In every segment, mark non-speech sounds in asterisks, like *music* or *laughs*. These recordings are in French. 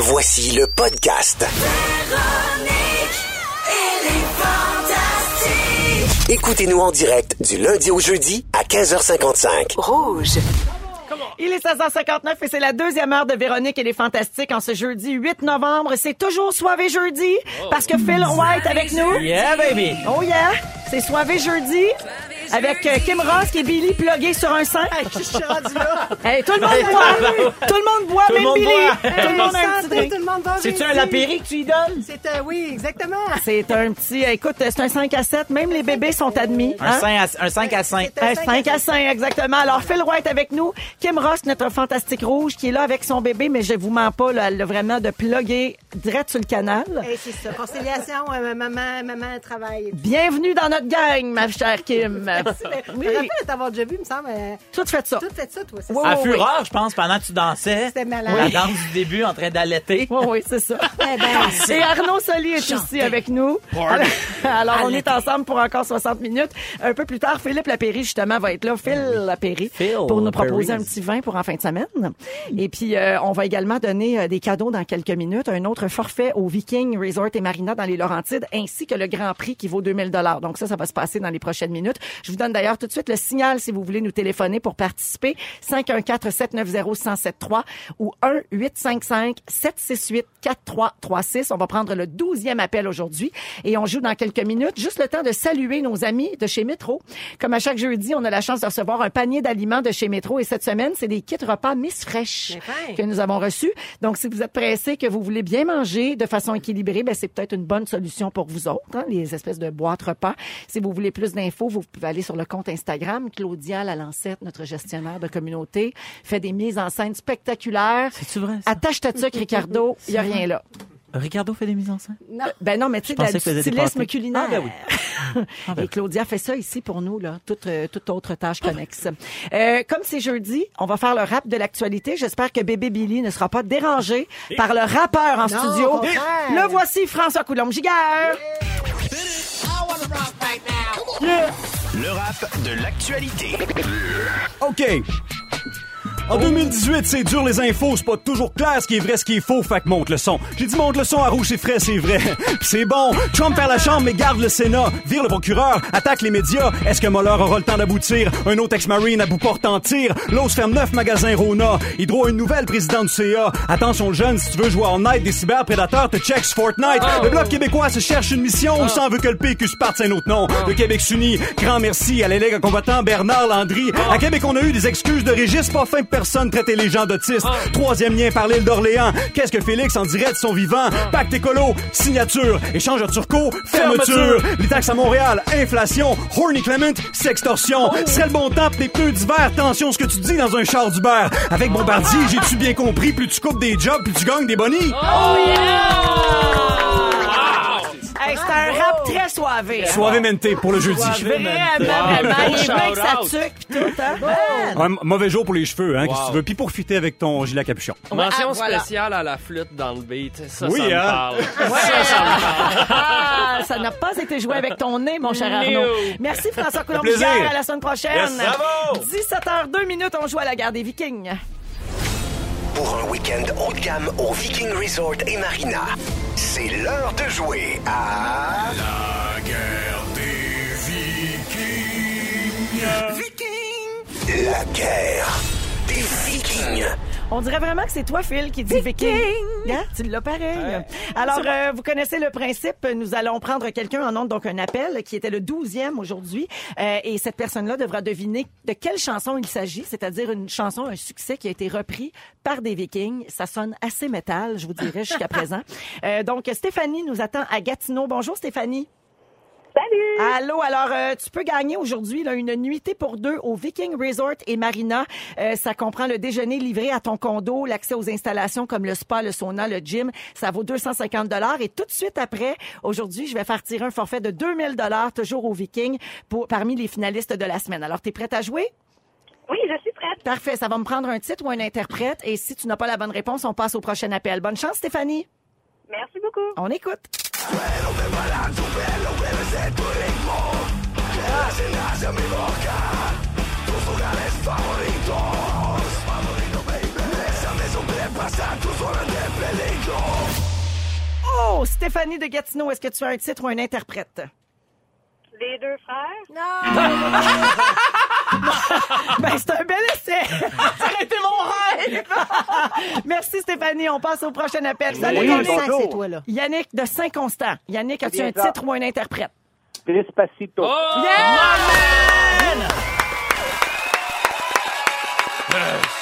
Voici le podcast. Écoutez-nous en direct du lundi au jeudi à 15h55. Rouge. Il est 16h59 et c'est la deuxième heure de Véronique et les Fantastiques en ce jeudi 8 novembre. C'est toujours Soivé jeudi parce que Phil White avec nous. Yeah, baby! Oh yeah! C'est Soivé jeudi avec euh, Kim Ross qui est Billy plugué sur un sein. Hey, tout le monde boit! tout le monde boit, Tout le même monde Billy! boit. Tout le monde a un petit drink. Tout le monde va C'est-tu un lapéry que tu y donnes? C'est euh, oui, exactement. C'est un petit... Écoute, c'est un 5 à 7. Même les bébés sont admis. Un, hein? 5 à, un 5 à 5. C'est Un 5 à 5, exactement. Alors, Phil White avec nous. Kim Ross, notre fantastique rouge, qui est là avec son bébé, mais je vous mens pas, là, elle a vraiment de plugger direct sur le canal. Et c'est ça. Conciliation, euh, maman, maman, travail. Bienvenue dans notre gang, ma chère Kim. *laughs* Oui. Je me rappelle de t'avoir déjà vu, il me semble. euh, Tout fait ça. tout fait ça, toi. C'est Oui, ça. À oui, fureur, je pense, pendant que tu dansais. C'était malade. La danse du début en train d'allaiter. Oui, oui, c'est ça. *laughs* Eh ben, Et Arnaud Soli est ici avec nous. Alors, alors, on est ensemble pour encore 60 minutes. Un peu plus tard, Philippe Lapéry, justement, va être là. Phil Lapéry. Phil Pour nous proposer Lapéry. un petit vin pour en fin de semaine. Et puis, euh, on va également donner euh, des cadeaux dans quelques minutes. Un autre forfait au Viking Resort et Marina dans les Laurentides, ainsi que le Grand Prix qui vaut 2000 dollars. Donc ça, ça va se passer dans les prochaines minutes. Je vous donne d'ailleurs tout de suite le signal si vous voulez nous téléphoner pour participer. 514-790-1073 ou 1-855-768-4336. On va prendre le 12e appel aujourd'hui et on joue dans quelques minutes. Juste le temps de saluer nos amis de chez Métro. Comme à chaque jeudi, on a la chance de recevoir un panier d'aliments de chez Métro et cette semaine, c'est des kits repas Miss Fresh que nous avons reçus. Donc, si vous êtes pressé, que vous voulez bien manger de façon équilibrée, ben, c'est peut-être une bonne solution pour vous autres, hein, les espèces de boîtes repas. Si vous voulez plus d'infos, vous pouvez aller sur le compte Instagram. Claudia Lalancette, notre gestionnaire de communauté, fait des mises en scène spectaculaires. C'est-tu vrai, ça? Attache ta tuque, Ricardo. *laughs* Il n'y a rien là. Ricardo fait des mises en scène? non. Ben non, mais tu sais, des stylisme culinaire. Ah, ben oui. *laughs* Ah, ben Et Claudia fait ça ici pour nous, là, toute, euh, toute autre tâche connexe. Euh, comme c'est jeudi, on va faire le rap de l'actualité. J'espère que bébé Billy ne sera pas dérangé par le rappeur en studio. Le voici, François Coulombe-Giguère. Le rap de l'actualité. OK. En 2018, c'est dur les infos, c'est pas toujours clair ce qui est vrai, ce qui est faux, fait que monte le son. J'ai dit monte le son à rouge, c'est frais, c'est vrai. *laughs* C'est bon. Trump perd la chambre, mais garde le Sénat. Vire le procureur, attaque les médias. Est-ce que Mueller aura le temps d'aboutir? Un autre ex-marine à bout portant en tir. L'ose ferme neuf magasins Rona. Hydro a une nouvelle présidente du CA. Attention le jeune, si tu veux jouer en night des cyberprédateurs, te checks Fortnite. Le bloc québécois se cherche une mission, ou s'en veut que le PQ se parte, c'est un autre nom. Le Québec s'unit. Grand merci à l'élègue combattant Bernard Landry. À Québec, on a eu des excuses de Régis, pas fin personne traiter les gens d'autistes. Troisième lien par l'île d'Orléans. Qu'est-ce que Félix en dirait de son vivant? Pacte écolo, signature, échange de turco, fermeture. Les taxes à Montréal, inflation, horny Clement, sextorsion. Serait le bon temps pour des pneus d'hiver, tension, ce que tu dis dans un char d'Uber. Avec Bombardier, j'ai-tu bien compris, plus tu coupes des jobs, plus tu gagnes des bonnies. Hey, c'est un rap très soivé. hein. Suavemente pour le jeudi. Vraiment, vraiment. Ça tuque pis tout, hein? Mauvais jour pour les cheveux, hein, qu'est-ce que tu veux? Puis pour fitter avec ton gilet à capuchon. Mention Ah, spéciale à la flûte dans le beat. Ça, Oui, ça me hein? parle. Ça, ça me parle. Ah, ça n'a pas été joué avec ton nez, mon cher Arnaud. Merci François coulombe plaisir. À la semaine prochaine. Yes, bravo. 17h02 minutes, on joue à la guerre des Vikings. Pour un week-end haut de gamme au Viking Resort et Marina, c'est l'heure de jouer à... La guerre des Vikings. Viking. La guerre des Vikings. On dirait vraiment que c'est toi, Phil, qui dit Viking. Hein? Tu l'as pareil. Alors, euh, vous connaissez le principe. Nous allons prendre quelqu'un en ondes, donc un appel, qui était le 12e aujourd'hui. Euh, et cette personne-là devra deviner de quelle chanson il s'agit, c'est-à-dire une chanson, un succès qui a été repris par des Vikings. Ça sonne assez métal, je vous dirais, jusqu'à présent. *laughs* Euh, donc, Stéphanie nous attend à Gatineau. Bonjour, Stéphanie. Salut! Allô, alors euh, tu peux gagner aujourd'hui là, une nuitée pour deux au Viking Resort et Marina. Euh, ça comprend le déjeuner livré à ton condo, l'accès aux installations comme le spa, le sauna, le gym. Ça vaut 250 dollars et tout de suite après, aujourd'hui, je vais faire tirer un forfait de 2000 dollars toujours au Viking pour parmi les finalistes de la semaine. Alors, tu es prête à jouer? Oui, je suis prête. Parfait, ça va me prendre un titre ou un interprète et si tu n'as pas la bonne réponse, on passe au prochain appel. Bonne chance Stéphanie. Merci beaucoup. On écoute. Bravo! Stéphanie de Gatineau, est-ce que tu as un titre ou un interprète? Les deux frères? *laughs* Ben, c'est un bel essai! *laughs* Ça aurait été mon rêve! *laughs* Merci Stéphanie, on passe au prochain appel. Salut Oui, c'est toi, là. Yannick de Saint-Constant. Yannick, as-tu un titre ou un interprète? Despacito. Oh! Yeah!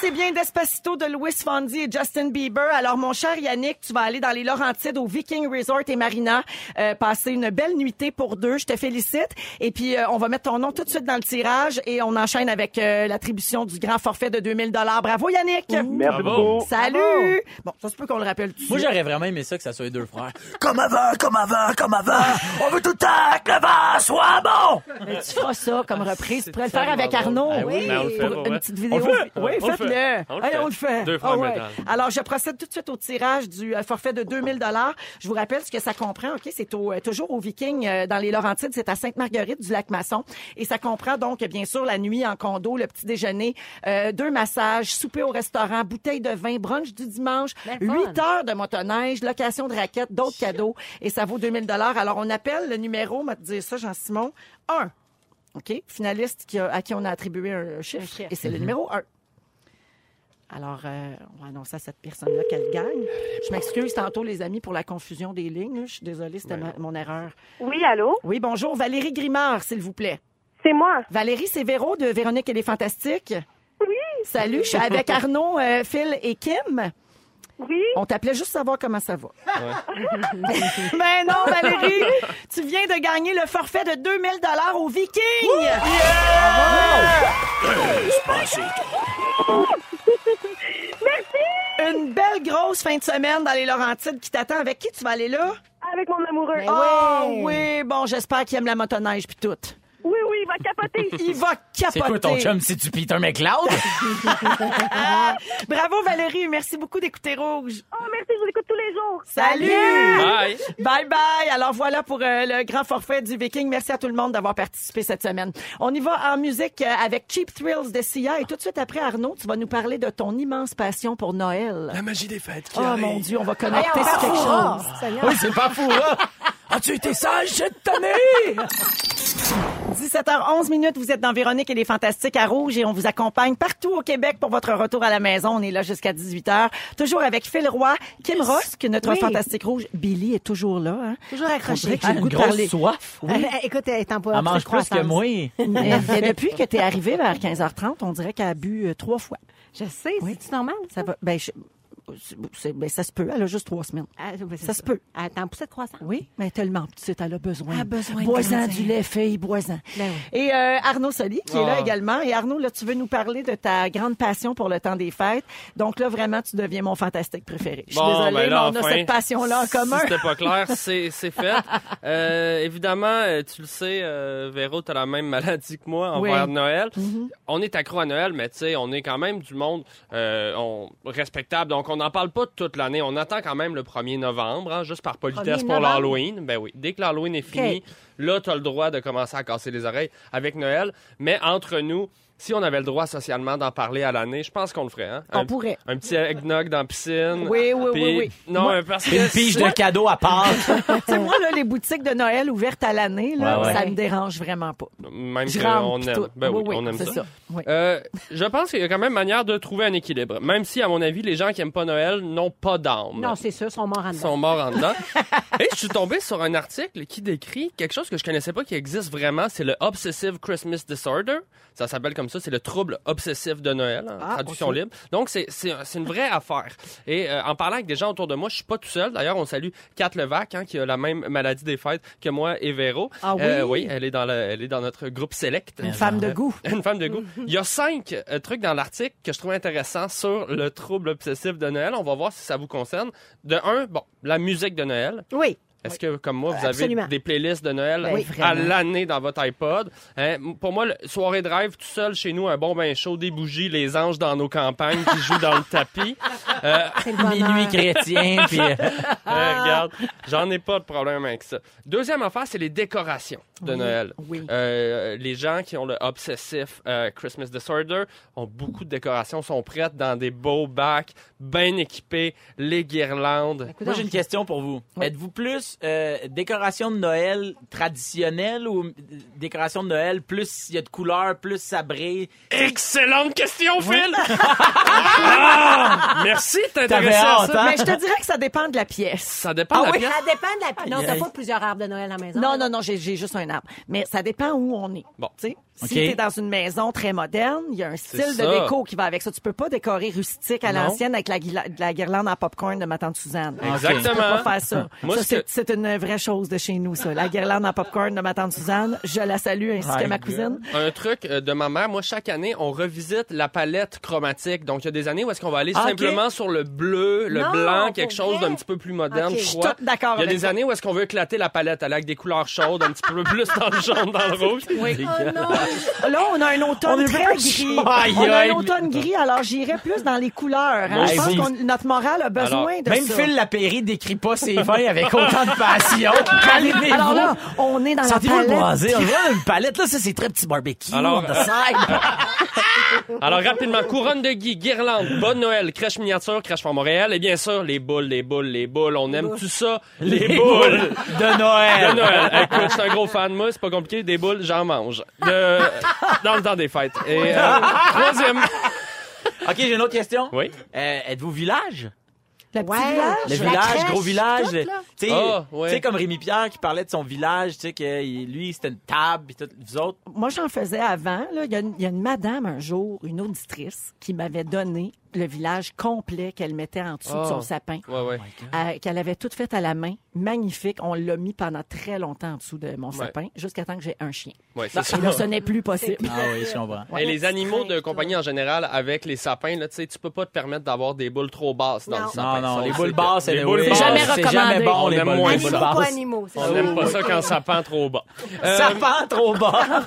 C'est bien Despacito de Louis Fondy et Justin Bieber. Alors, mon cher Yannick, tu vas aller dans les Laurentides au Viking Resort et Marina, euh, passer une belle nuitée pour deux. Je te félicite. Et puis, euh, on va mettre ton nom tout de suite dans le tirage et on enchaîne avec euh, l'attribution du grand forfait de 2000 Bravo, Yannick! Merci beaucoup. Salut! Bon, ça se peut qu'on le rappelle tout de Moi, j'aurais vraiment aimé ça que ça soit les deux frères. *laughs* Comme avant, comme avant, comme avant. On veut tout le temps que le vent soit bon. Mais tu feras ça comme reprise. Tu pourrais le faire avec. Arnaud. Ah oui, on le fait, Pour ouais. une petite vidéo. On le fait. Oui, On le faites-le. On le Allez, fait. on le fait. Deux Ah ouais. métal. Alors, je procède tout de suite au tirage du euh, forfait de 2000 Je vous rappelle ce que ça comprend. OK, c'est au, euh, toujours au Viking euh, dans les Laurentides. C'est à Sainte-Marguerite du Lac-Masson. Et ça comprend donc, bien sûr, la nuit en condo, le petit déjeuner, euh, deux massages, souper au restaurant, bouteille de vin, brunch du dimanche, Ben, huit heures de motoneige, location de raquettes, d'autres cadeaux. Et ça vaut 2000 Alors, on appelle le numéro, on va te dire ça, Jean-Simon, 1. OK? Finaliste qui a- à qui on a attribué un chiffre. Un chiffre. Et c'est le numéro 1. Alors, euh, on va annoncer à cette personne-là qu'elle gagne. Je m'excuse tantôt, les amis, pour la confusion des lignes. Je suis désolée, c'était ma- mon erreur. Oui, allô? Oui, bonjour. Valérie Grimard, s'il vous plaît. C'est moi. Valérie, c'est Véro de Véronique et les Fantastiques. Oui. Salut, je suis avec *laughs* Arnaud, euh, Phil et Kim. Oui. On t'appelait juste savoir comment ça va. Mais *laughs* non, Valérie, *laughs* tu viens de gagner le forfait de 2000 dollars au Viking. *clears throat* Une belle grosse fin de semaine dans les Laurentides qui t'attend. Avec qui tu vas aller là? Avec mon amoureux. Ah oui, bon, j'espère qu'il aime la motoneige puis tout. *laughs* Il va capoter. Il va capoter. C'est quoi ton chum? C'est-tu Peter McLeod? Bravo Valérie, merci beaucoup d'écouter Rouge. Oh, merci, je vous écoute tous les jours. Salut! Bye. Bye bye. Alors voilà pour euh, le grand forfait du Viking. Merci à tout le monde d'avoir participé cette semaine. On y va en musique euh, avec Cheap Thrills de Sia et tout de suite après Arnaud, tu vas nous parler de ton immense passion pour Noël. La magie des fêtes qui Oh arrive. mon Dieu, on va connecter sur quelque chose. oui, c'est pas fou, là. *laughs* As-tu été sage cette année? *laughs* 17h11 minutes, vous êtes dans Véronique et les Fantastiques à Rouge et on vous accompagne partout au Québec pour votre retour à la maison. On est là jusqu'à 18h. Toujours avec Phil Roy, Kim Ross, que notre Oui. Fantastique Rouge. Billy est toujours là. Hein? Toujours accroché. j'ai le Une goût de grosse parler. soif. Euh, écoute, elle est en Elle mange plus que moi. *laughs* Mais depuis que tu es arrivé vers 15h30, on dirait qu'elle a bu euh, trois fois. Je sais, c'est normal. Ça va. Ben, je- ben, ça se peut. Elle a juste trois semaines. Ah, ben, Ça se peut. Elle est en poussée de croissance. Oui, mais tellement petite, elle a besoin. Elle a besoin grandir. du lait, fille, bois-en. Ben Et euh, Arnaud Soli, qui est là Ah. également. Et Arnaud, là, tu veux nous parler de ta grande passion pour le temps des fêtes. Donc là, vraiment, tu deviens mon fantastique préféré. Je suis Bon, désolée, ben là, mais on enfin, a cette passion-là en si commun. c'était pas clair, *laughs* c'est c'est fait. Euh, évidemment, euh, tu le sais, euh, Véro, t'as la même maladie que moi Oui. envers Noël. Mm-hmm. On est accro à Noël, mais tu sais, on est quand même du monde euh, on- respectable. Donc, on n'en parle pas toute l'année. On attend quand même le 1er novembre, hein, juste par politesse 1er pour l'Halloween. Ben oui, dès que l'Halloween est fini, là, t'as le droit de commencer à casser les oreilles avec Noël. Mais entre nous, si on avait le droit socialement d'en parler à l'année, je pense qu'on le ferait. Hein? On Un- pourrait. Un petit eggnog dans la piscine. Oui, oui, oui, oui. Non, Moi- parce Une que pige c'est- de cadeaux à part. *laughs* tu sais, moi, là, les boutiques de Noël ouvertes à l'année, là, Ouais, ouais. ça me dérange vraiment pas. Même Je qu'on aime. Ben oui, oui, on aime c'est ça. ça. Oui. Euh, je pense qu'il y a quand même manière de trouver un équilibre. Même si, à mon avis, les gens qui aiment pas Noël n'ont pas d'âme. Non, c'est sûr, ils sont morts en Ils dedans. sont morts en dedans. *laughs* Et je suis tombé sur un article qui décrit quelque chose que je connaissais pas qui existe vraiment. C'est le Obsessive Christmas Disorder. Ça s'appelle comme ça. C'est le trouble obsessif de Noël, en Ah, traduction libre. Donc, c'est, une vraie affaire. Et euh, en parlant avec des gens autour de moi, je suis pas tout seul. D'ailleurs, on salue Kat Levac, hein, qui a la même maladie des fêtes que moi et Véro. Ah oui? Euh, oui, elle est dans, le, elle est dans notre groupe Select. Une femme de goût. *laughs* Une femme de goût. *laughs* Il y a cinq euh, trucs dans l'article que je trouve intéressants sur le trouble obsessif de Noël. On va voir si ça vous concerne. De un, bon, la musique de Noël. Oui. Est-ce que, comme moi, vous Absolument. avez des playlists de Noël Ben, à l'année dans votre iPod? Hein, pour moi, le- soirée drive, tout seul chez nous, un bon bain chaud, des bougies, les anges dans nos campagnes qui jouent dans le *laughs* tapis. Euh, C'est le. Minuit chrétien, *laughs* puis... euh, Euh, regarde, j'en ai pas de problème avec ça. Deuxième affaire, c'est les décorations de Noël. oui. Euh, les gens qui ont le obsessif euh, Christmas disorder ont beaucoup de décorations, sont prêtes dans des beaux bacs, bien équipés, les guirlandes. Moi, j'ai une question pour vous. Êtes-vous plus euh, décoration de Noël traditionnelle ou euh, décoration de Noël plus il y a de couleurs, plus sabré? Excellente question, Phil! *laughs* Ah! merci de t'intéresser T'avais à ça. hein? Mais je te dirais que ça dépend de la pièce. Ça dépend de la pièce. Ça dépend de la. Non, t'as pas plusieurs arbres de Noël à la maison. Non, non, non, j'ai juste un arbre. Mais ça dépend où on est. Bon. Tu sais, OK. Si t'es dans une maison très moderne, il y a un style de déco qui va avec ça. Tu peux pas décorer rustique à l'ancienne avec la, guirlande en popcorn de ma tante Suzanne. Exactement. Tu peux pas faire ça. *laughs* Moi, c'est une vraie chose de chez nous, ça. La guirlande en popcorn de ma tante Suzanne, je la salue ainsi que ma God. cousine. Un truc euh, de ma mère, moi, chaque année, on revisite la palette chromatique. Donc, il y a des années où est-ce qu'on va aller Ah, simplement sur le bleu, le Non, blanc, quelque vrai? chose d'un petit peu plus moderne, Ok. je Je suis crois. d'accord Il y a des ça. années où est-ce qu'on veut éclater la palette aller avec des couleurs chaudes, un petit peu plus *laughs* dans le jaune, dans le *laughs* rouge. Oui. Oh non! *laughs* Là, on a un automne très gris. on a un automne gris, alors j'irais plus dans les couleurs. hein. Je pense que notre morale a besoin Alors, de Même ça. Phil Lapéry décrit pas ses vins avec autant de passion. *laughs* Calmez-vous. Alors là, on est dans la Sentez-vous le palette. boisé? On voit une palette, là, ça, c'est très petit barbecue. Alors, on the side. *laughs* Alors, rapidement, couronne de gui, guirlande, bonne Noël, crèche miniature, crèche Fort Montréal, et bien sûr, les boules, les boules, les boules. On aime tout ça. Les, boules. de Noël. De Noël. Écoute, je suis un gros fan. Moi, c'est pas compliqué. Des boules, j'en mange. De... Dans le temps des fêtes. Et euh, troisième. OK, j'ai une autre question. Oui. Euh, Êtes-vous village? Le petit Ouais. village? Le La village, crèche, gros village. tout, là. Tu sais, Ah, ouais. tu sais, comme Rémi Pierre qui parlait de son village, tu sais, que il- lui, c'était une table, puis tout, vous autres. Moi, j'en faisais avant. là. Il y, a une- il y a une madame un jour, une auditrice, qui m'avait donné le village complet qu'elle mettait en dessous de Oh. son sapin, Ouais, ouais. euh, qu'elle avait tout fait à la main. Magnifique. On l'a mis pendant très longtemps en dessous de mon sapin, jusqu'à temps que j'ai un chien. Ouais, c'est ça. Là, ce n'est plus *laughs* possible. Ah oui, je comprends. Et les animaux de compagnie en général, avec les sapins, là, tu sais, tu peux pas te permettre d'avoir des boules trop basses dans Non. le sapin. Non, non, les boules basses, les anyway, boules C'est basses, jamais c'est jamais recommandé. bon, On les aime boules moins Animaux, pas basses. animaux. c'est On ça. n'aime pas ça quand ça pend trop bas. Euh, Sapin trop bas. *laughs*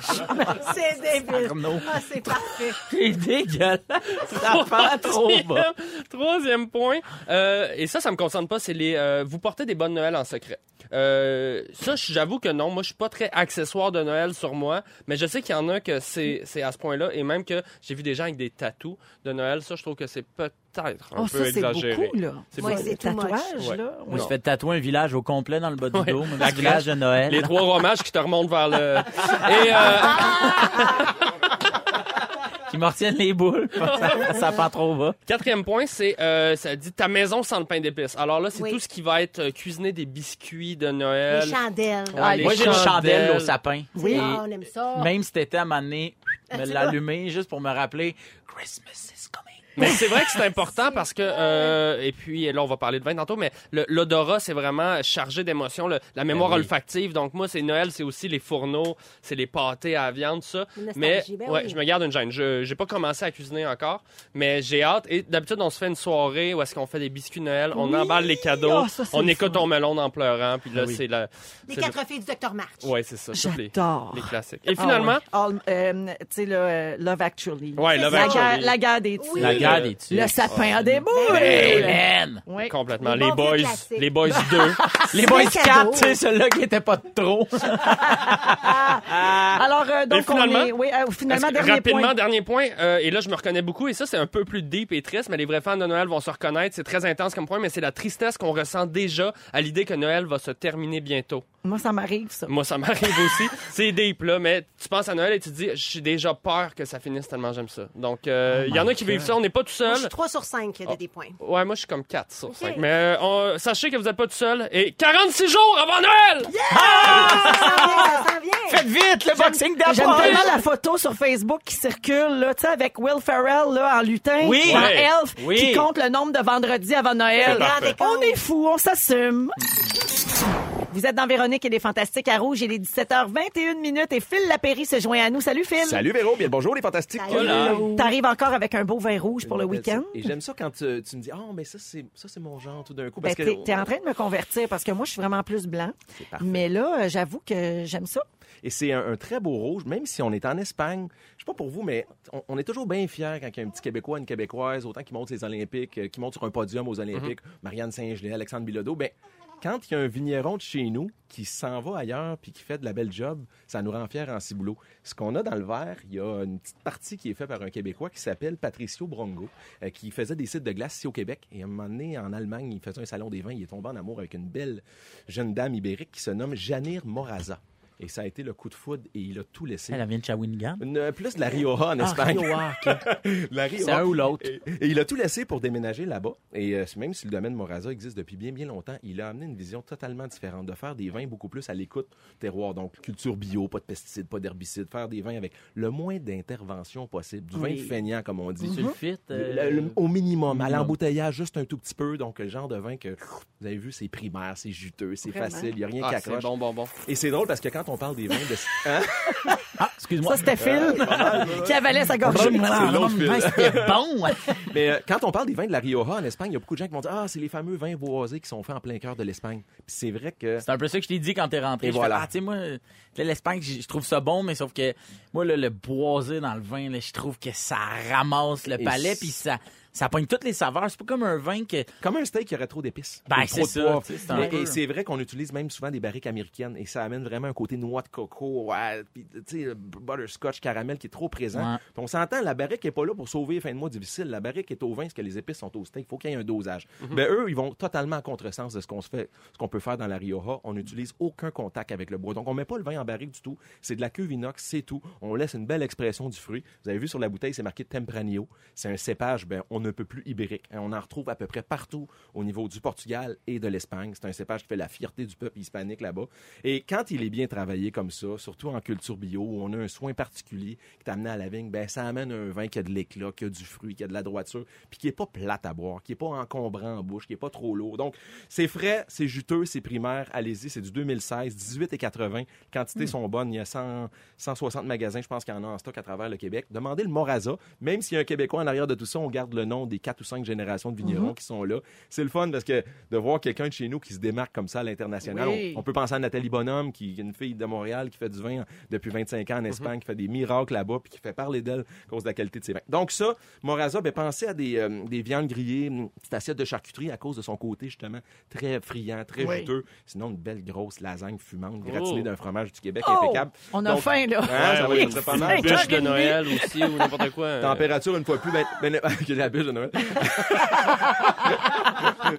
C'est débile. Ah, c'est parfait. C'est dégueulasse. Sapin trop bas. Troisième- Troisième point, euh, et ça, ça me concerne pas, c'est les. euh, vous portez des bonnes Noël en secret. Euh, ça, j'avoue que non. Moi, je suis pas très accessoire de Noël sur moi, mais je sais qu'il y en a que c'est c'est à ce point-là, et même que j'ai vu des gens avec des tatous de Noël. Ça, je trouve que c'est peut-être un Oh, peu ça, c'est exagéré. beaucoup, là. C'est Ouais, beaucoup. tatouages, Ouais. là. Moi, je fais tatouer un village au complet dans le bas du Ouais. dos, La village de Noël. Les trois rois mages qui te remontent vers le. *laughs* Et euh, Qui me retiennent les boules. *laughs* ça, ça pend trop bas. quatrième point, c'est euh, ça dit ta maison sans le pain d'épices. Alors là, c'est Oui. tout ce qui va être euh, cuisiner des biscuits de Noël. Les chandelles. Ouais, les Moi, j'ai une chandelle chandelles. au sapin. Oui. Ah, on aime ça. Même cet été, à un moment donné, me *laughs* tu l'allumer juste pour me rappeler Christmas is coming. Mais c'est vrai que c'est important parce que euh, et puis là on va parler de vin tantôt, mais le- l'odorat c'est vraiment chargé d'émotions, le- la mémoire Ben oui. olfactive. Donc moi c'est Noël, c'est aussi les fourneaux, c'est les pâtés à la viande, ça. Mais ben ouais, oui. je me garde une gêne. Je j'ai pas commencé à cuisiner encore, mais j'ai hâte. Et d'habitude on se fait une soirée où est-ce qu'on fait des biscuits Noël, on Oui. emballe les cadeaux, Ah, ça, on le écoute fun. ton melon en pleurant, puis là Oui. c'est la. Les quatre filles du docteur March. le- Ouais c'est ça. toutes les, J'adore. les classiques. Et finalement, Ah ouais. All- euh, tu sais, le euh, Love Actually. ouais, Love la, Actually. guerre, la guerre des Le- sapin a des boules. Hey, man! Oui. complètement. Les boys, les boys 2. *laughs* Les boys cadeau. 4, tu sais, celui-là qui était pas trop. *laughs* Alors, euh, donc, finalement- on est... Oui, euh, finalement, Est-ce que- dernier rapidement, point. dernier point, euh, et là je me reconnais beaucoup, et ça c'est un peu plus deep et triste, mais les vrais fans de Noël vont se reconnaître, c'est très intense comme point, mais c'est la tristesse qu'on ressent déjà à l'idée que Noël va se terminer bientôt. Moi, ça m'arrive, ça. Moi ça m'arrive *laughs* aussi, c'est deep là, mais tu penses à Noël et tu te dis, j'ai déjà peur que ça finisse tellement j'aime ça. Donc euh, il y en a qui vivent ça, on n'est pas tout Moi, je seul. suis 3 sur 5 de des points. Ouais, moi je suis comme 4 sur 5. Ok. Mais euh, on- sachez que vous n'êtes pas tout seul, et 46 jours avant Noël! Ça s'en vient, ça s'en vient. Faites vite, le boxing J'aime d'approche! tellement la photo sur Facebook qui circule, là, tu sais, avec Will Ferrell, là, en lutin. Oui. En Ouais. elf, Oui. qui compte le nombre de vendredis avant Noël. On est fous, on s'assume. Vous êtes dans Véronique et les Fantastiques à Rouge. Il est 17h21 minutes et Phil Lapéry se joint à nous. Salut Phil. Salut Véro, bien bonjour les fantastiques. Voilà. T'arrives encore avec un beau vin rouge pour le week-end? Et j'aime ça quand tu, tu me dis, oh, mais ça, c'est, ça, c'est mon genre tout d'un coup. Ben, Parce que, t'es, en train de me convertir parce que moi, je suis vraiment plus blanc. C'est parfait. Mais là, euh, j'avoue que j'aime ça. Et c'est un, un très beau rouge, même si on est en Espagne. Je sais pas pour vous, mais on, on est toujours bien fiers quand il y a un petit Québécois, une Québécoise, autant qui monte les Olympiques, euh, qui monte sur un podium aux Olympiques, Marianne Saint-Gelais, Alexandre Bilodeau. Ben, quand il y a un vigneron de chez nous qui s'en va ailleurs puis qui fait de la belle job, ça nous rend fiers en ciboulot. Ce qu'on a dans le verre, il y a une petite partie qui est faite par un Québécois qui s'appelle Patricio Brongo, euh, qui faisait des sites de glace ici au Québec. Et à un moment donné, en Allemagne, il faisait un salon des vins. Il est tombé en amour avec une belle jeune dame ibérique qui se nomme Janir Moraza. Et ça a été le coup de foudre et il a tout laissé. Elle vient de Shawinigan? Une- plus de la Rioja en Espagne. Rioja, ok. *laughs* La Rioja. C'est un ou l'autre. Et, et il a tout laissé pour déménager là-bas. Et euh, même si le domaine Moraza existe depuis bien, bien longtemps, il a amené une vision totalement différente de faire des vins beaucoup plus à l'écoute terroir. Donc, culture bio, pas de pesticides, pas d'herbicides, faire des vins avec le moins d'intervention possible. Du Oui. vin feignant, comme on dit. Euh, le- au minimum, à l'embouteillage, juste un tout petit peu. Donc, le genre de vin que vous avez vu, c'est primaire, c'est juteux, c'est facile, il n'y a rien Ah, qui c'est accroche. bon, bon, bon. Et c'est drôle parce que quand on parle des vins de. *laughs* Hein? Ah, excuse-moi. Ça, c'était Phil qui avalait sa gorgée. C'était bon. *laughs* Mais euh, quand on parle des vins de la Rioja en Espagne, il y a beaucoup de gens qui vont dire Ah, c'est les fameux vins boisés qui sont faits en plein cœur de l'Espagne. Puis c'est vrai que. C'est un peu ça que je t'ai dit quand t'es rentré. Et Je fais, voilà. ah, tu sais, moi, l'Espagne, je trouve ça bon, mais sauf que moi, là, le boisé dans le vin, là, je trouve que ça ramasse le palais, puis ça, ça pogne toutes les saveurs. C'est pas comme un vin que. Comme un steak qui aurait trop d'épices. Ben, c'est ça, Mais- Et c'est vrai qu'on utilise même souvent des barriques américaines et ça amène vraiment un côté noix de coco, ouais, puis, tu sais, le butterscotch, caramel qui est trop présent. Ouais. Puis on s'entend, la barrique est pas là pour sauver les fins de mois difficiles. La barrique est au vin, parce que les épices sont au steak. Il faut qu'il y ait un dosage. Ben, eux, ils vont totalement en contresens de ce qu'on se fait, ce qu'on peut faire dans la Rioja. On n'utilise aucun contact avec le bois. Donc, on met pas le vin en barrique du tout. C'est de la cuve inox, c'est tout. On laisse une belle expression du fruit. Vous avez vu sur la bouteille, c'est marqué Tempranillo. C'est un cépage, ben, on ne peut plus ibérique. Hein, On en retrouve à peu près partout au niveau du Portugal et de l'Espagne. C'est un cépage qui fait la fierté du peuple hispanique là-bas. Et quand il est bien travaillé comme ça, surtout en culture bio, où on a un soin particulier qui est amené à la vigne, ben, ça amène un vin qui a de l'éclat, qui a du fruit, qui a de la droiture, puis qui est pas plate à boire, qui est pas encombrant en bouche, qui est pas trop lourd. Donc, c'est frais, c'est juteux, c'est primaire. Allez-y, c'est du 2016, 18 et 80. Les quantités sont bonnes. Il y a 100, 160 magasins, je pense qu'il y en a en stock à travers le Québec. Demandez le Moraza. Même s'il y a un Québécois en arrière de tout ça, on garde le nom des quatre ou cinq générations de vignerons qui sont là. C'est le fun parce que de voir quelqu'un de chez nous qui se démarque comme ça à l'international. Oui. On, on peut penser à Nathalie Bonhomme, qui est une fille de Montréal qui fait du vin depuis 25 ans en Espagne, qui fait des miracles là-bas, puis qui fait parler d'elle à cause de la qualité de ses vins. Donc ça, Moraza, ben, pensez à des, euh, des viandes grillées, une petite assiette de charcuterie à cause de son côté justement très friand, très Oui. juteux. Sinon, une belle grosse lasagne fumante gratinée Oh. d'un fromage du Québec Oh, impeccable. on a Donc, faim, là. hein, ça va Oui, être ça pas mal. Bûche de. Noël aussi, ou n'importe quoi. euh, Température une fois plus, ben, ben, *laughs* que la bûche de Noël. *laughs*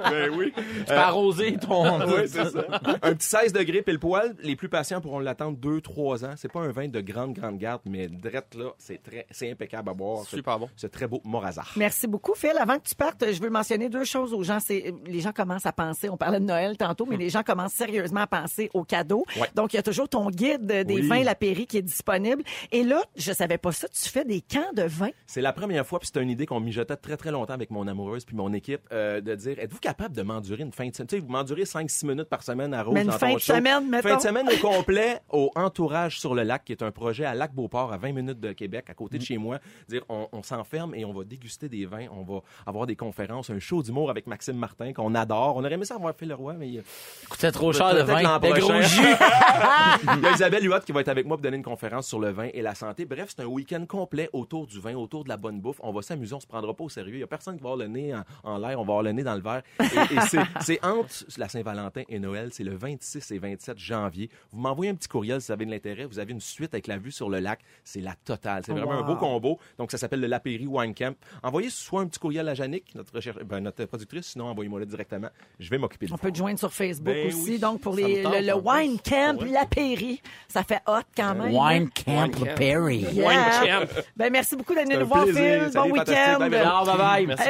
ben oui. Tu peux arroser ton. *laughs* Oui, c'est ça. Un petit 16 degrés pile poil. Les plus patients pourront l'attendre 2-3 ans. C'est pas un vin de grande, grande garde, mais drette là, c'est très, c'est impeccable à boire. Super bon. C'est très beau Moraza. Merci beaucoup, Phil. Avant que tu partes, je veux mentionner deux choses aux gens. C'est les gens commencent à penser. On parlait de Noël tantôt, mais les gens commencent sérieusement à penser aux cadeaux. Ouais. Donc, il y a toujours ton guide des Oui. vins Lapéry qui est disponible. Et là, je savais pas ça. Tu fais des camps de vin? C'est la première fois, puis c'était une idée qu'on mijotait très, très longtemps avec mon amoureuse puis mon équipe, euh, de dire êtes-vous capable de m'endurer une fin de semaine? Tu sais, vous m'endurez 5-6 minutes par semaine à Rouge Mais une dans fin ton de show. semaine, mettons. Fin de semaine au *laughs* complet au Entourage sur le lac, qui est un projet à Lac-Beauport, à 20 minutes de Québec, à côté de chez moi. Dire on, on s'enferme et on va déguster des vins, on va avoir des conférences, un show d'humour avec Maxime Martin qu'on adore. On aurait aimé ça avoir fait le roi, mais euh, Coûtait trop cher de Peut-être vin. gros jus. *laughs* Il y a Isabelle Huot qui va être avec moi pour donner une conférence sur le vin et la santé. Bref, c'est un week-end complet autour du vin, autour de la bonne bouffe. On va s'amuser, on se prendra pas au sérieux. Il y a personne qui va avoir le nez en, en l'air, on va avoir le nez dans le verre. Et, et c'est- *laughs* entre la Saint-Valentin et Noël, c'est le 26 et 27 janvier. Vous m'envoyez un petit courriel si vous avez de l'intérêt. Vous avez une suite avec la vue sur le lac. C'est la totale. C'est vraiment un beau combo. Donc, ça s'appelle le Lapéry Wine Camp. Envoyez soit un petit courriel à Jannick, notre, recherche, ben, notre productrice, sinon envoyez-moi le directement. Je vais m'occuper de On peut te joindre sur Facebook Ben aussi. oui, Donc, pour les, tente le, le en plus. Wine Camp Ouais. Lapéry, ça fait hot quand même. Wine hein? Camp Wine Camp. Perry. Yeah. Wine Camp. Ben, merci beaucoup d'être venu nous voir. Phil. Bon week-end.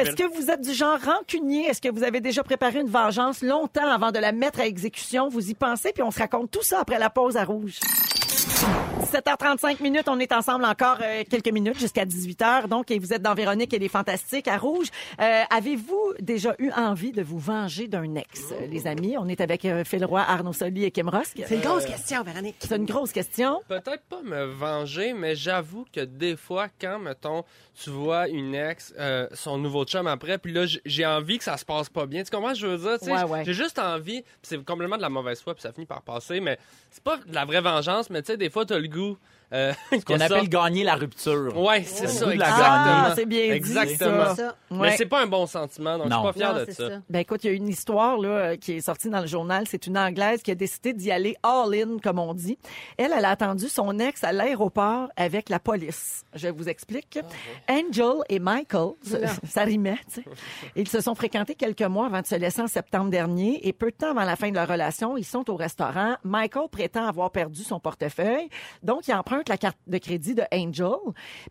Est-ce que vous êtes du genre rancunier? Est-ce que vous avez déjà préparé une vengeance longtemps avant de la mettre à exécution? Vous y pensez, puis on se raconte tout ça après la pause à rouge. 17h35 minutes. On est ensemble encore euh, quelques minutes jusqu'à 18h. Donc, et vous êtes dans Véronique et les Fantastiques à Rouge. Euh, Avez-vous déjà eu envie de vous venger d'un ex, euh, les amis? On est avec euh, Phil Roy, Arnaud Soli et Kim Rosk. C'est une grosse question, Véronique. C'est une grosse question. Peut-être pas me venger, mais j'avoue que des fois, quand, mettons, tu vois une ex, euh, son nouveau chum après, puis là, j'ai envie que ça se passe pas bien. Tu comprends ce que je veux dire? Tu sais, Ouais, ouais. J'ai juste envie, puis c'est complètement de la mauvaise foi, puis ça finit par passer, mais c'est pas de la vraie vengeance, mais tu sais, des fois, t'as le goût. do Euh, Qu'on appelle gagner la rupture. Ouais, c'est Le ça, goût de la exactement. Ah, c'est bien dit, Exactement. ça. Ça. Mais c'est pas un bon sentiment, donc Non. je suis pas fier de c'est ça. ça. Ben écoute, il y a une histoire là, euh, qui est sortie dans le journal. C'est une Anglaise qui a décidé d'y aller all-in, comme on dit. Elle, elle a attendu son ex à l'aéroport avec la police. Je vous explique. Angel et Michael, ça, *laughs* ça rimait, tu sais. Ils se sont fréquentés quelques mois avant de se laisser en septembre dernier et peu de temps avant la fin de leur relation, ils sont au restaurant. Michael prétend avoir perdu son portefeuille, donc il emprunte la carte de crédit de Angel,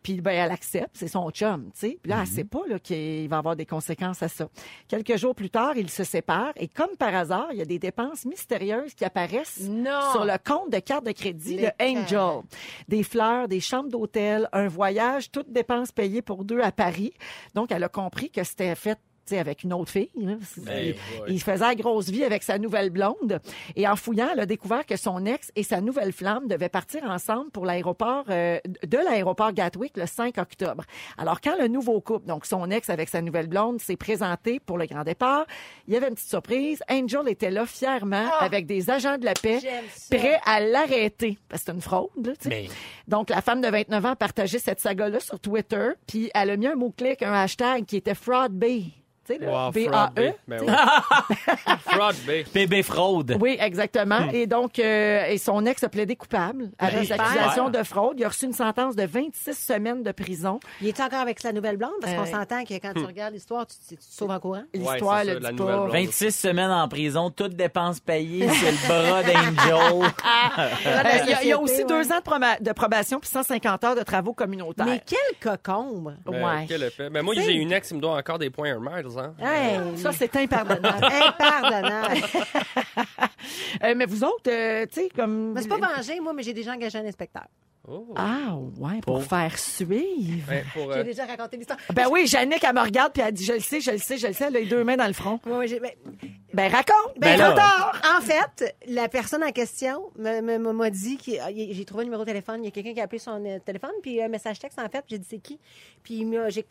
puis ben elle accepte, c'est son chum, tu sais. Puis là, elle sait pas là, qu'il va avoir des conséquences à ça. Quelques jours plus tard, ils se séparent et comme par hasard, il y a des dépenses mystérieuses qui apparaissent Non. sur le compte de carte de crédit de Angel. Des fleurs, des chambres d'hôtel, un voyage, toutes dépenses payées pour deux à Paris. Donc, elle a compris que c'était fait avec une autre fille. hein. Ben, il, il faisait la grosse vie avec sa nouvelle blonde. Et en fouillant, elle a découvert que son ex et sa nouvelle flamme devaient partir ensemble pour l'aéroport euh, de l'aéroport Gatwick le 5 octobre. Alors, quand le nouveau couple, donc son ex avec sa nouvelle blonde, s'est présenté pour le grand départ, il y avait une petite surprise. Angel était là fièrement avec des agents de la paix prêts à l'arrêter. Parce que c'est une fraude, là. Mais- Donc, la femme de 29 ans a partagé cette saga-là sur Twitter, puis elle a mis un mot-clé, un hashtag qui était Fraud B. Tu sais, Wow, B-A-E. fraud B. Ben *laughs* fraud B. PB fraude. Oui, exactement. Hmm. Et donc, euh, et son ex a plaidé coupable à des J'espère. accusations de fraude. Il a reçu une sentence de 26 semaines de prison. Il est encore avec sa nouvelle blonde? Parce qu'on Euh, s'entend que quand tu regardes l'histoire, tu, tu te sauves en courant. L'histoire, c'est le dit nouvelle pas. blonde. 26 semaines en prison, toutes dépenses payées sur le bras d'Angel. Euh, *laughs* Il y a- il y a aussi deux ans de, proba- de probation puis 150 heures de travaux communautaires. Mais quel cocombe! Ben, ouais. quel effet. Ben, moi, C'est- j'ai une ex, il me doit encore des points Air Hein. Hey, Ça, c'est impardonnable. *laughs* impardonnable. *laughs* Euh, mais vous autres, euh, tu sais, comme... Mais c'est pas vengé, moi, mais j'ai déjà engagé un inspecteur. Oh. Ah, ouais, pour faire suivre. Pour, euh, J'ai déjà raconté l'histoire. Ben oui, Jannick, elle me regarde puis elle dit, je le sais, je le sais, je le sais. Elle a les deux mains dans le front. Ouais, j'ai- ben, raconte. Ben, Ben. En fait, la personne en question m'a dit que j'ai trouvé un numéro de téléphone. Il y a quelqu'un qui a appelé son euh, téléphone, puis un message texte en fait. J'ai dit c'est qui? Puis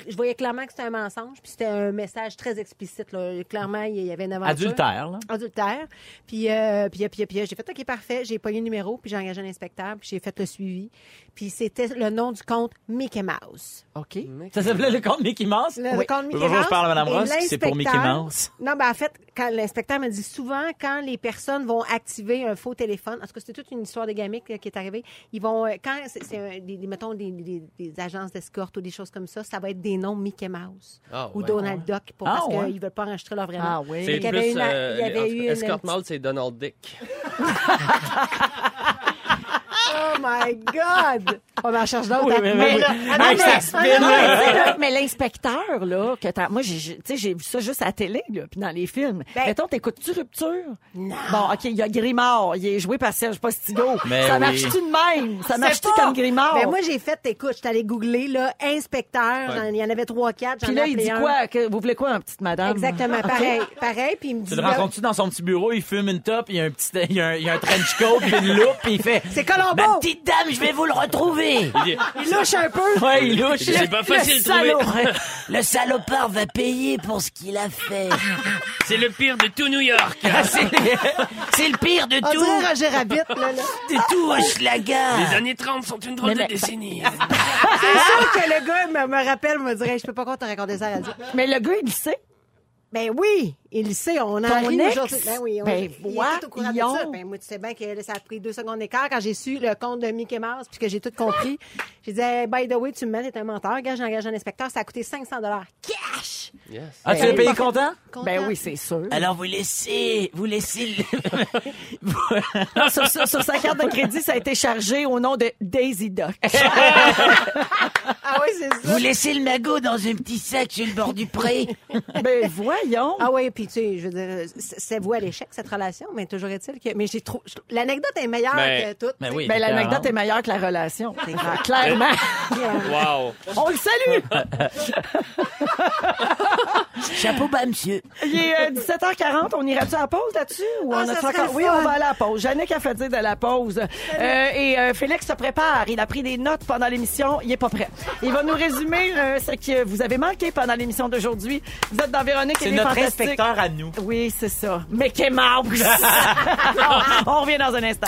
je voyais clairement que c'était un mensonge. Puis c'était un message très explicite. Là. Clairement, il y avait une aventure. Adultère, là. Adultère. Puis, euh, puis, puis, puis, j'ai fait OK parfait. J'ai payé le numéro, puis j'ai engagé un inspecteur, puis j'ai fait le suivi. Puis c'était le nom du compte Mickey Mouse. OK. Ça s'appelait le compte Mickey Mouse? Le, le compte Mickey Bonjour, Mouse. je parle à Mme Ross, c'est pour Mickey Mouse. Non, ben en fait, quand l'inspecteur me dit souvent, quand les personnes vont activer un faux téléphone, tout cas, c'était toute une histoire de gamique euh, qui est arrivée, ils vont, euh, quand c'est, c'est des, mettons, des, des- des agences d'escorte ou des choses comme ça, ça va être des noms Mickey Mouse Ah, ou ouais. Donald Duck pour, Ah, parce qu'ils ouais. ne veulent pas enregistrer leur vrai nom. Ah oui. C'est Il y avait plus, une- euh, il y avait en tout eu cas, une- Escort Malt, c'est Donald Dick. *laughs* Oh my God! On en cherche d'autres. Oui, mais- Mais mais- mais- Ah avec mais- mais, mais l'inspecteur, là, que t'as- moi, j'ai, j'ai- tu sais, j'ai vu ça juste à la télé, là, puis dans les films. Ben- Mettons, t'écoutes-tu Rupture? Non. Bon, OK, il y a Grimard. Il est joué par Serge Postigo. Mais ça oui. marche-tu de même? Ça marche-tu comme Grimard? Ben, moi, j'ai fait, écoute, je suis allée googler, là, inspecteur, il y en avait trois, quatre. Puis là, il dit un. quoi? Que, vous voulez quoi, en petite madame? Exactement, OK. pareil, pareil, puis il me dit... Tu le rencontres-tu dans son petit bureau, il fume une top, il y a un petit, il y a un, il y a un trench coat, puis une loupe, puis il fait. C'est Colombo! Ma petite dame, je vais vous le retrouver. Il louche un peu. Ouais, il louche. C'est pas facile de trouver. *laughs* Le salopard va payer pour ce qu'il a fait. *laughs* C'est le pire de tout New York. Ah, c'est le pire de On tout. dirait Roger Rabbit, là, là. De tout Hochelaga. Les années 30 sont une drôle Mais- de décennie. *laughs* C'est sûr que le gars me, me rappelle, me dirait, je peux pas compte raconter ça à la radio. Mais le gars, il sait. Ben oui, il sait, on en rit aujourd'hui. Ben oui, on, Ben, il est tout au courant de ça. Ben moi, tu sais bien que ça a pris deux secondes d'écart quand j'ai su le compte de Mickey Mouse puis que j'ai tout compris. J'ai dit, hey, by the way, tu me mets, t'es un menteur. Gars, j'ai engagé un inspecteur, ça a coûté 500 cash. Yes. Ah, tu l'as payé content? Content. Ben oui, c'est sûr. Alors vous laissez, vous laissez le... *laughs* Non, sur, sur- sur sa carte de crédit, ça a été chargé au nom de Daisy Duck. *laughs* Ah oui, c'est ça. vous laissez le magot dans un petit sac sur le bord du pré. *laughs* ben voyons. Ah oui, Puis, tu sais, je veux dire, c'est c'est voué à l'échec, cette relation, mais toujours est-il que. Mais j'ai trop. je- L'anecdote est meilleure Mais- que toute. Ben oui. Ben, l'anecdote est meilleure que la relation. Ah, clairement. Wow. On le salue. *laughs* Chapeau bas, monsieur. Il est euh, 17h40. On irait-tu à la pause là-dessus? Ou Ah, on a ça encore... Oui, on va aller à la pause. Jannick a fait dire de la pause. Euh, et euh, Félix se prépare. Il a pris des notes pendant l'émission. Il est pas prêt. Il va nous résumer euh, ce que vous avez manqué pendant l'émission d'aujourd'hui. Vous êtes dans Véronique et C'est les notre Fantastiques. inspecteur à nous. Oui, c'est ça. Mickey Mouse. *laughs* *laughs* on revient dans un instant.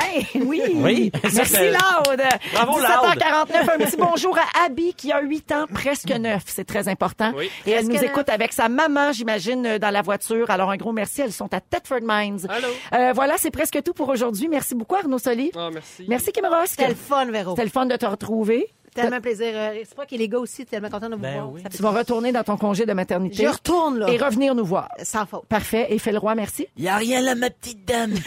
Hey, *laughs* oui. Oui. Merci, Laude. Bravo, 17h49, un petit bonjour à Abby qui a 8 ans, presque 9. C'est très important. Oui. Et elle Presque nous écoute avec sa maman, j'imagine, euh, dans la voiture. Alors, un gros merci. Elles sont à Thetford Mines. Allô? Euh, voilà, c'est presque tout pour aujourd'hui. Merci beaucoup, Arnaud Soli. Ah, merci. Merci, Kim Ross. C'était le fun, Véro. C'était le fun de te retrouver. Tellement plaisir. Euh, C'est pas que les gars aussi, tellement content de vous Ben voir. oui. Ça fait Tu vas retourner dans ton congé de maternité. Je retourne, là. Et revenir nous voir. Sans faute. Parfait. Et fais le roi, merci. Y a rien là, ma petite dame. *laughs*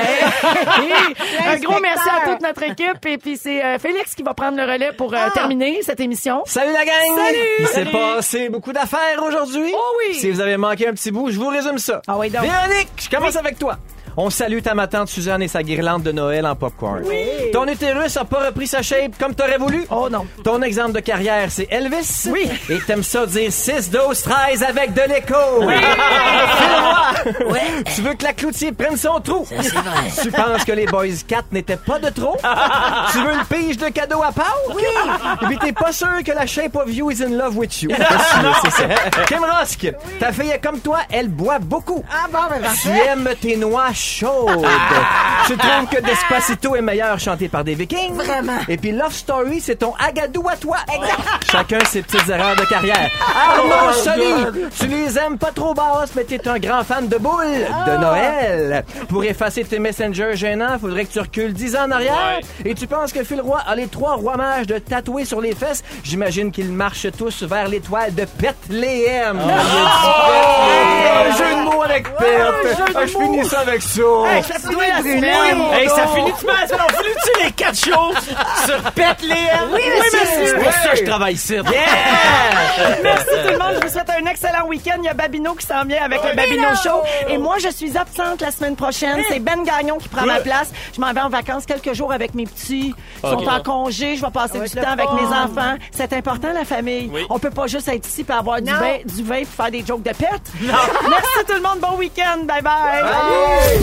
un gros merci à toute notre équipe. Et puis c'est euh, Félix qui va prendre le relais pour euh, terminer cette émission. Salut la gang! Salut! Il s'est passé beaucoup d'affaires aujourd'hui. Oh oui! Si vous avez manqué un petit bout, je vous résume ça. Ah oui, donc. Véronique, je commence avec toi. On salue ta ma tante Suzanne et sa guirlande de Noël en popcorn. Ton utérus a pas repris sa shape comme t'aurais voulu? Oh non. Ton exemple de carrière, c'est Elvis? Oui. Et t'aimes ça dire 6, 12, 13 avec de l'écho? Roy, *laughs* Tu veux que la cloutier prenne son trou? C'est vrai. Tu penses que les Boys 4 n'étaient pas de trop? *laughs* tu veux une pige de cadeau à part? Oui! Et puis t'es pas sûr que la Shape of You is in love with you. *laughs* c'est ça. Kim Rosk, ta fille est comme toi, elle boit beaucoup. Ah bon, ben, Tu aimes tes noix chaudes. *laughs* tu trouves que Despacito est meilleur chanté par des Vikings? Vraiment. Et puis Love Story, c'est ton agadou à toi. Chacun ses petites erreurs de carrière. Arnaud Soli, tu les aimes pas trop basses, mais t'es un grand fan de boules de Noël. Pour effacer tes messengers gênants, faudrait que tu recules 10 ans en arrière. Et tu penses que Phil Roy a les trois rois mages de tatoués sur les fesses? J'imagine qu'ils marchent tous vers l'étoile de Bethléem. Un jeu de mots avec Pet. Ah, je finis ça avec ça. Ça finit la semaine. Hey, ça finit-tu mal? Ça, on finit-tu les quatre shows sur Bethléem? Oui, monsieur. C'est pour ça que je travaille ici. *laughs* Merci tout le monde. Je vous souhaite un excellent week-end. Il y a Babino qui s'en vient avec le Babino Show. Et moi, je suis absente la semaine prochaine. C'est Ben Gagnon qui prend ma place. Je m'en vais en vacances quelques jours avec mes petits. Ils sont en congé. Je vais passer du temps avec mes enfants. C'est important, la famille. Oui. On peut pas juste être ici pour avoir du vin, du vin pour faire des jokes de pète. *laughs* Merci tout le monde. Bon week-end. Bye bye.